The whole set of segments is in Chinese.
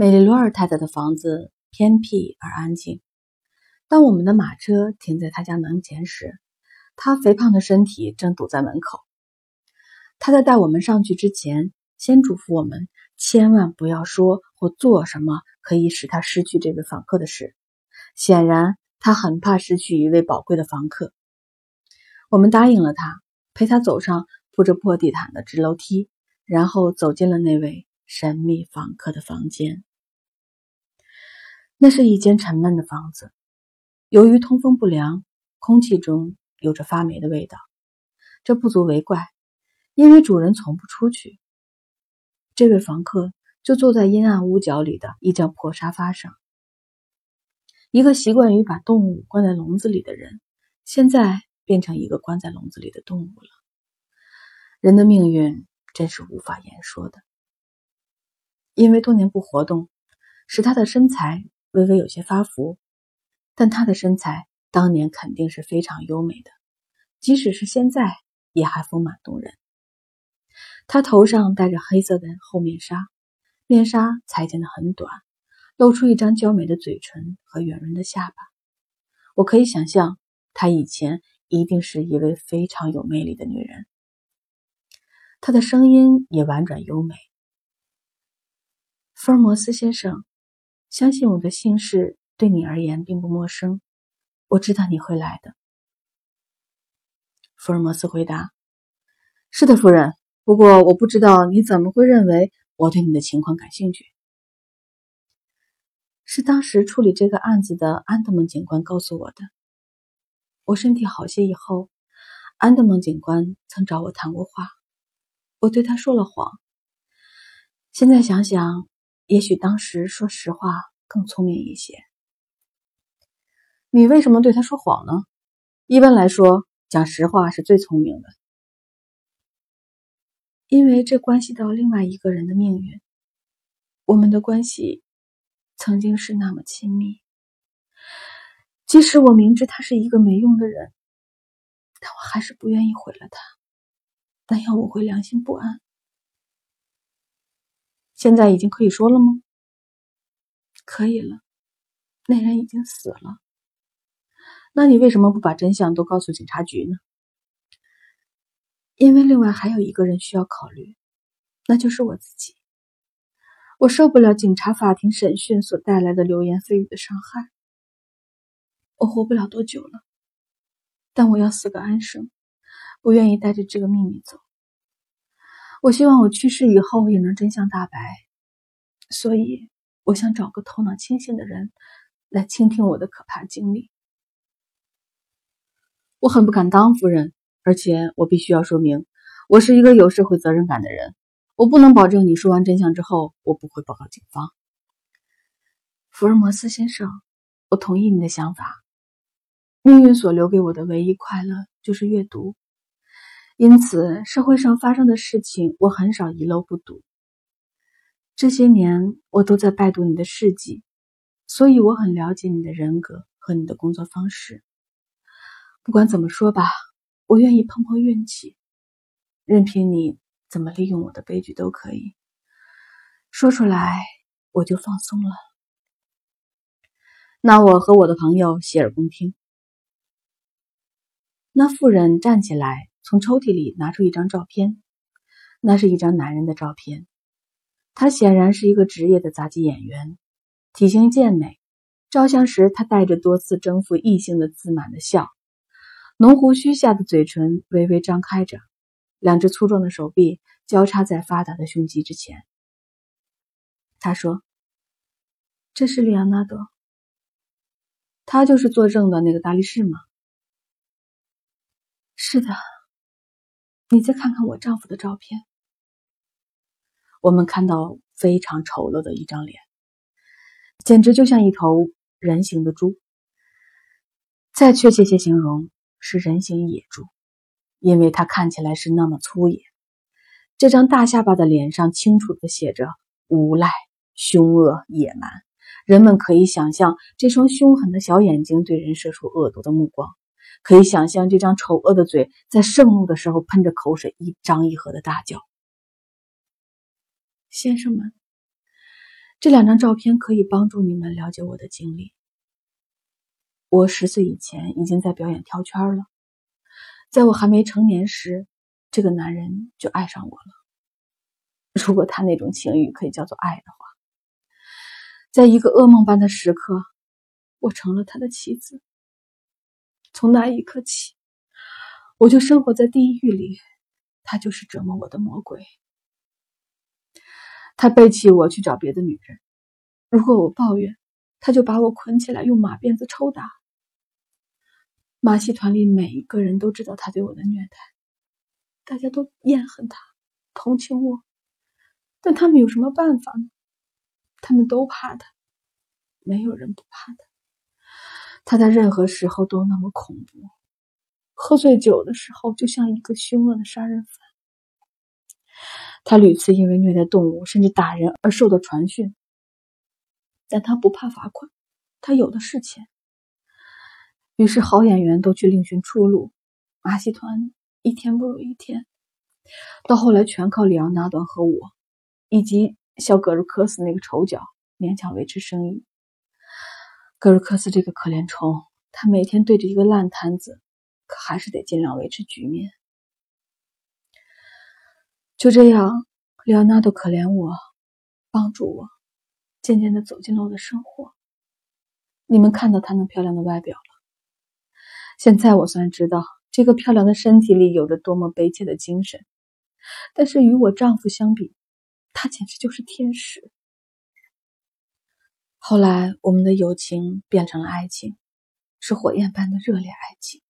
美丽罗尔太太的房子偏僻而安静。当我们的马车停在她家门前时，她肥胖的身体正堵在门口。他在带我们上去之前，先嘱咐我们千万不要说或做什么可以使他失去这位访客的事。显然，他很怕失去一位宝贵的房客。我们答应了他，陪他走上铺着破地毯的直楼梯，然后走进了那位神秘访客的房间。那是一间沉闷的房子。由于通风不良，空气中有着发霉的味道。这不足为怪，因为主人从不出去。这位房客就坐在阴暗屋角里的一张破沙发上。一个习惯于把动物关在笼子里的人，现在变成一个关在笼子里的动物了。人的命运真是无法言说的。因为多年不活动，使他的身材微微有些发福。但她的身材当年肯定是非常优美的，即使是现在也还丰满动人。她头上戴着黑色的厚面纱，面纱裁剪的很短，露出一张娇美的嘴唇和圆润的下巴。我可以想象，她以前一定是一位非常有魅力的女人。她的声音也婉转优美。福尔摩斯先生，相信我的姓氏。对你而言并不陌生，我知道你会来的。”福尔摩斯回答。“是的，夫人。不过我不知道你怎么会认为我对你的情况感兴趣。是当时处理这个案子的安德蒙警官告诉我的。我身体好些以后，安德蒙警官曾找我谈过话，我对他说了谎。现在想想，也许当时说实话更聪明一些。”你为什么对他说谎呢？一般来说，讲实话是最聪明的，因为这关系到另外一个人的命运。我们的关系曾经是那么亲密，即使我明知他是一个没用的人，但我还是不愿意毁了他，那样我会良心不安。现在已经可以说了吗？可以了，那人已经死了。那你为什么不把真相都告诉警察局呢？因为另外还有一个人需要考虑，那就是我自己。我受不了警察法庭审讯所带来的流言蜚语的伤害。我活不了多久了，但我要死个安生，不愿意带着这个秘密走。我希望我去世以后也能真相大白，所以我想找个头脑清醒的人来倾听我的可怕经历。我很不敢当，夫人，而且我必须要说明，我是一个有社会责任感的人，我不能保证你说完真相之后，我不会报告警方。福尔摩斯先生，我同意你的想法。命运所留给我的唯一快乐就是阅读，因此社会上发生的事情我很少遗漏不读。这些年我都在拜读你的事迹，所以我很了解你的人格和你的工作方式。不管怎么说吧，我愿意碰碰运气，任凭你怎么利用我的悲剧都可以。说出来我就放松了。那我和我的朋友洗耳恭听。那妇人站起来，从抽屉里拿出一张照片，那是一张男人的照片。他显然是一个职业的杂技演员，体型健美。照相时，他带着多次征服异性的自满的笑。浓胡须下的嘴唇微微张开着，两只粗壮的手臂交叉在发达的胸肌之前。他说：“这是里昂纳多，他就是作证的那个大力士吗？”“是的。”“你再看看我丈夫的照片。”我们看到非常丑陋的一张脸，简直就像一头人形的猪。再确切些形容。是人形野猪，因为它看起来是那么粗野。这张大下巴的脸上清楚地写着无赖、凶恶、野蛮。人们可以想象这双凶狠的小眼睛对人射出恶毒的目光，可以想象这张丑恶的嘴在盛怒的时候喷着口水，一张一合的大叫。先生们，这两张照片可以帮助你们了解我的经历。我十岁以前已经在表演跳圈了，在我还没成年时，这个男人就爱上我了。如果他那种情欲可以叫做爱的话，在一个噩梦般的时刻，我成了他的妻子。从那一刻起，我就生活在地狱里，他就是折磨我的魔鬼。他背弃我去找别的女人，如果我抱怨，他就把我捆起来用马鞭子抽打。马戏团里每一个人都知道他对我的虐待，大家都厌恨他，同情我，但他们有什么办法呢？他们都怕他，没有人不怕他。他在任何时候都那么恐怖，喝醉酒的时候就像一个凶恶的杀人犯。他屡次因为虐待动物甚至打人而受到传讯，但他不怕罚款，他有的是钱。于是，好演员都去另寻出路，马戏团一天不如一天。到后来，全靠里昂纳多和我，以及小格鲁克斯那个丑角勉强维持生意。格鲁克斯这个可怜虫，他每天对着一个烂摊子，可还是得尽量维持局面。就这样，里奥纳多可怜我，帮助我，渐渐的走进了我的生活。你们看到他那漂亮的外表了。现在我算知道，这个漂亮的身体里有着多么悲切的精神。但是与我丈夫相比，他简直就是天使。后来，我们的友情变成了爱情，是火焰般的热烈爱情。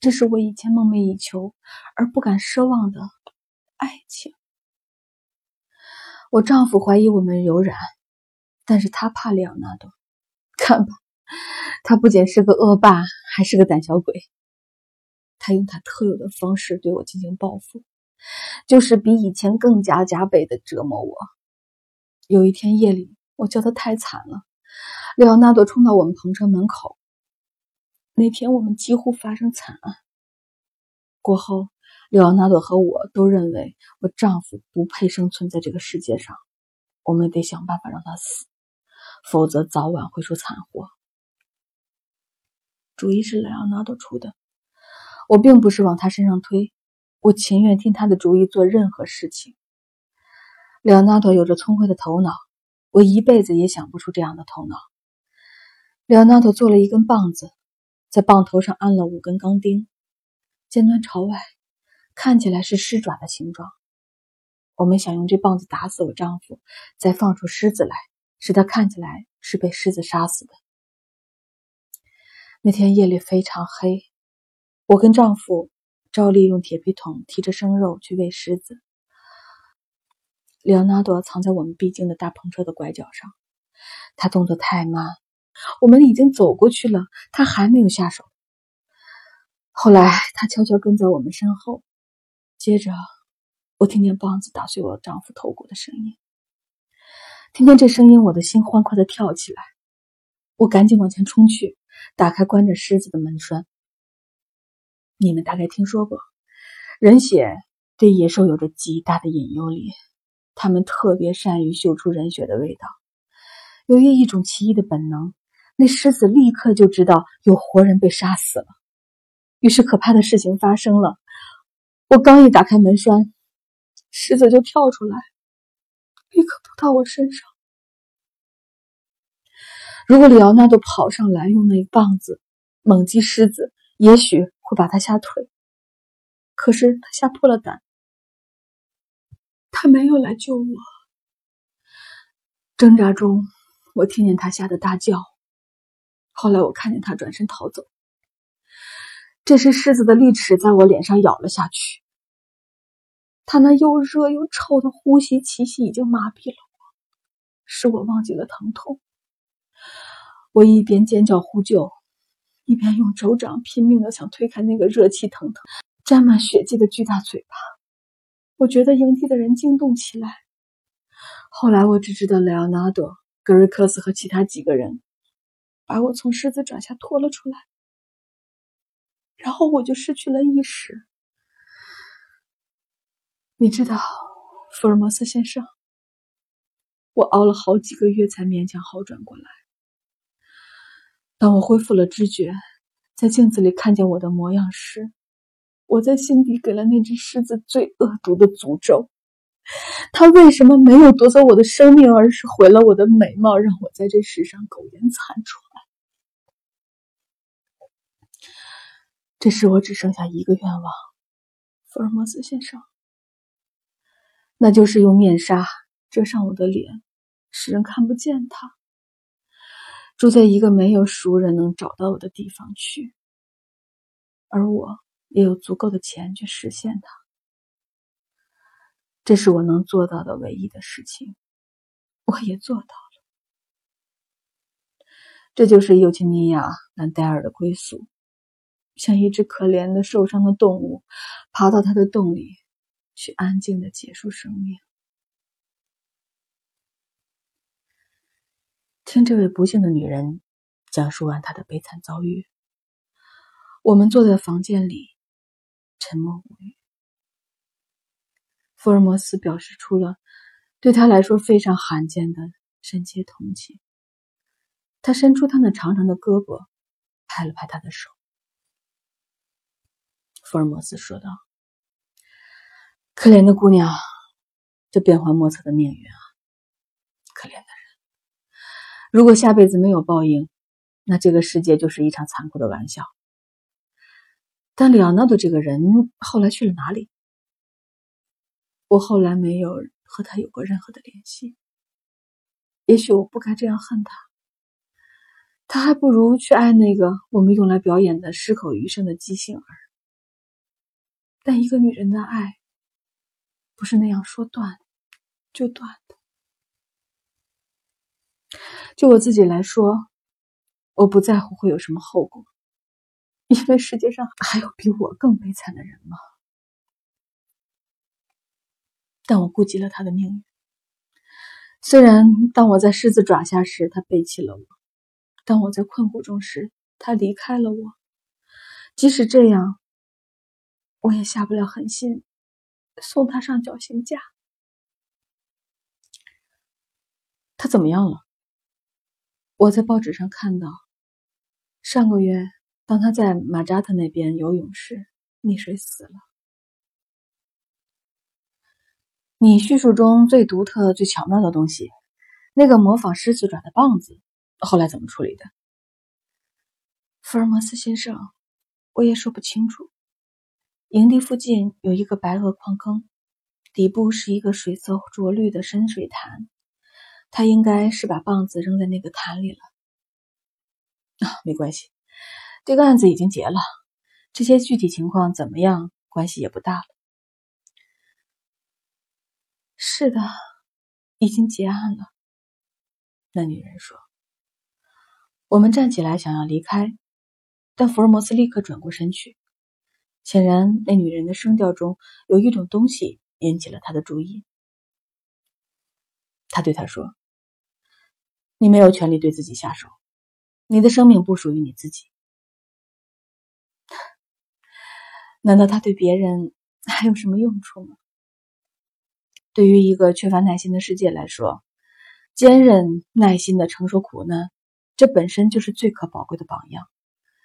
这是我以前梦寐以求而不敢奢望的爱情。我丈夫怀疑我们有染，但是他怕里昂纳多。看吧。他不仅是个恶霸，还是个胆小鬼。他用他特有的方式对我进行报复，就是比以前更加加倍的折磨我。有一天夜里，我叫他太惨了，里奥纳多冲到我们篷车门口。那天我们几乎发生惨案。过后，里奥纳多和我都认为我丈夫不配生存在这个世界上，我们得想办法让他死，否则早晚会出惨祸。主意是莱昂纳多出的，我并不是往他身上推，我情愿听他的主意做任何事情。莱昂纳多有着聪慧的头脑，我一辈子也想不出这样的头脑。莱昂纳做了一根棒子，在棒头上安了五根钢钉，尖端朝外，看起来是狮爪的形状。我们想用这棒子打死我丈夫，再放出狮子来，使他看起来是被狮子杀死的。那天夜里非常黑，我跟丈夫照例用铁皮桶提着生肉去喂狮子。里昂纳多藏在我们必经的大篷车的拐角上，他动作太慢，我们已经走过去了，他还没有下手。后来他悄悄跟在我们身后，接着我听见棒子打碎我丈夫头骨的声音。听见这声音，我的心欢快的跳起来，我赶紧往前冲去。打开关着狮子的门栓。你们大概听说过，人血对野兽有着极大的引诱力，他们特别善于嗅出人血的味道。由于一种奇异的本能，那狮子立刻就知道有活人被杀死了。于是可怕的事情发生了。我刚一打开门栓，狮子就跳出来，立刻扑到我身上。如果里奥纳多跑上来用那棒子猛击狮子，也许会把他吓退。可是他吓破了胆，他没有来救我。挣扎中，我听见他吓得大叫。后来我看见他转身逃走。这时，狮子的利齿在我脸上咬了下去。他那又热又臭的呼吸气息已经麻痹了我，使我忘记了疼痛。我一边尖叫呼救，一边用手掌拼命的想推开那个热气腾腾、沾满血迹的巨大嘴巴。我觉得营地的人惊动起来。后来我只知道莱昂纳多、格瑞克斯和其他几个人把我从狮子爪下拖了出来，然后我就失去了意识。你知道，福尔摩斯先生，我熬了好几个月才勉强好转过来。当我恢复了知觉，在镜子里看见我的模样时，我在心底给了那只狮子最恶毒的诅咒。他为什么没有夺走我的生命，而是毁了我的美貌，让我在这世上苟延残喘？这时我只剩下一个愿望，福尔摩斯先生，那就是用面纱遮上我的脸，使人看不见他，住在一个没有熟人能找到我的地方去，而我也有足够的钱去实现它。这是我能做到的唯一的事情，我也做到了。这就是尤金尼亚·兰戴尔的归宿，像一只可怜的受伤的动物，爬到他的洞里去，安静的结束生命。听这位不幸的女人讲述完她的悲惨遭遇，我们坐在房间里，沉默无语。福尔摩斯表示出了对他来说非常罕见的深切同情。他伸出他那长长的胳膊，拍了拍他的手。福尔摩斯说道：“可怜的姑娘，这变幻莫测的命运啊！可怜的人，如果下辈子没有报应，那这个世界就是一场残酷的玩笑。但里奥纳多这个人后来去了哪里？”我后来没有和他有过任何的联系。也许我不该这样恨他，他还不如去爱那个我们用来表演的失口余生的畸形儿。但一个女人的爱，不是那样说断就断的。就我自己来说，我不在乎会有什么后果，因为世界上还有比我更悲惨的人吗？但我顾及了他的命运。虽然当我在狮子爪下时，他背弃了我；当我在困苦中时，他离开了我。即使这样，我也下不了狠心送他上绞刑架。他怎么样了？我在报纸上看到，上个月当他在马扎特那边游泳时溺水死了。你叙述中最独特、最巧妙的东西，那个模仿狮子爪的棒子，后来怎么处理的？福尔摩斯先生，我也说不清楚。营地附近有一个白垩矿坑，底部是一个水色浊绿的深水潭，他应该是把棒子扔在那个潭里了。啊，没关系，这个案子已经结了，这些具体情况怎么样，关系也不大了。是的，已经结案了。那女人说：“我们站起来想要离开，但福尔摩斯立刻转过身去。显然，那女人的声调中有一种东西引起了他的注意。他对他说：‘你没有权利对自己下手，你的生命不属于你自己。难道他对别人 还有什么用处吗？’”对于一个缺乏耐心的世界来说，坚韧耐心的承受苦难，这本身就是最可宝贵的榜样。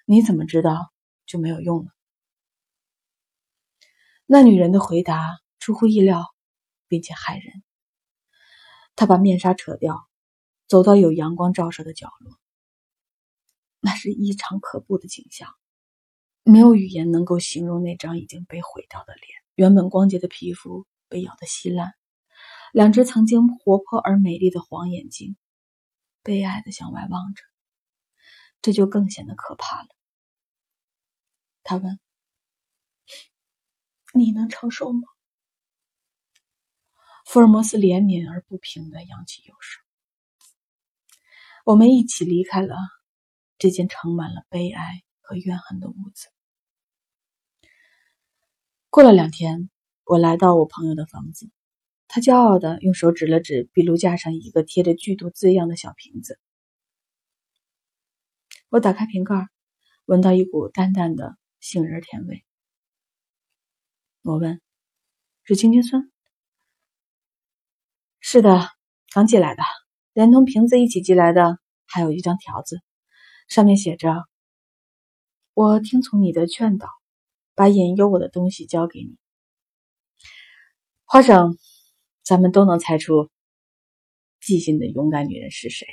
你怎么知道就没有用呢？那女人的回答出乎意料，并且骇人。她把面纱扯掉，走到有阳光照射的角落。那是异常可怖的景象，没有语言能够形容那张已经被毁掉的脸。原本光洁的皮肤被咬得稀烂。两只曾经活泼而美丽的黄眼睛，悲哀的向外望着，这就更显得可怕了。他问：“你能承受吗？”福尔摩斯怜悯而不平的扬起右手。我们一起离开了这间盛满了悲哀和怨恨的屋子。过了两天，我来到我朋友的房子。他骄傲的用手指了指壁炉架上一个贴着剧毒字样的小瓶子。我打开瓶盖，闻到一股淡淡的杏仁甜味。我问：“是青青酸？”“是的，刚寄来的，连同瓶子一起寄来的，还有一张条子，上面写着：“我听从你的劝导，把引诱我的东西交给你。”花生，咱们都能猜出记性的勇敢女人是谁。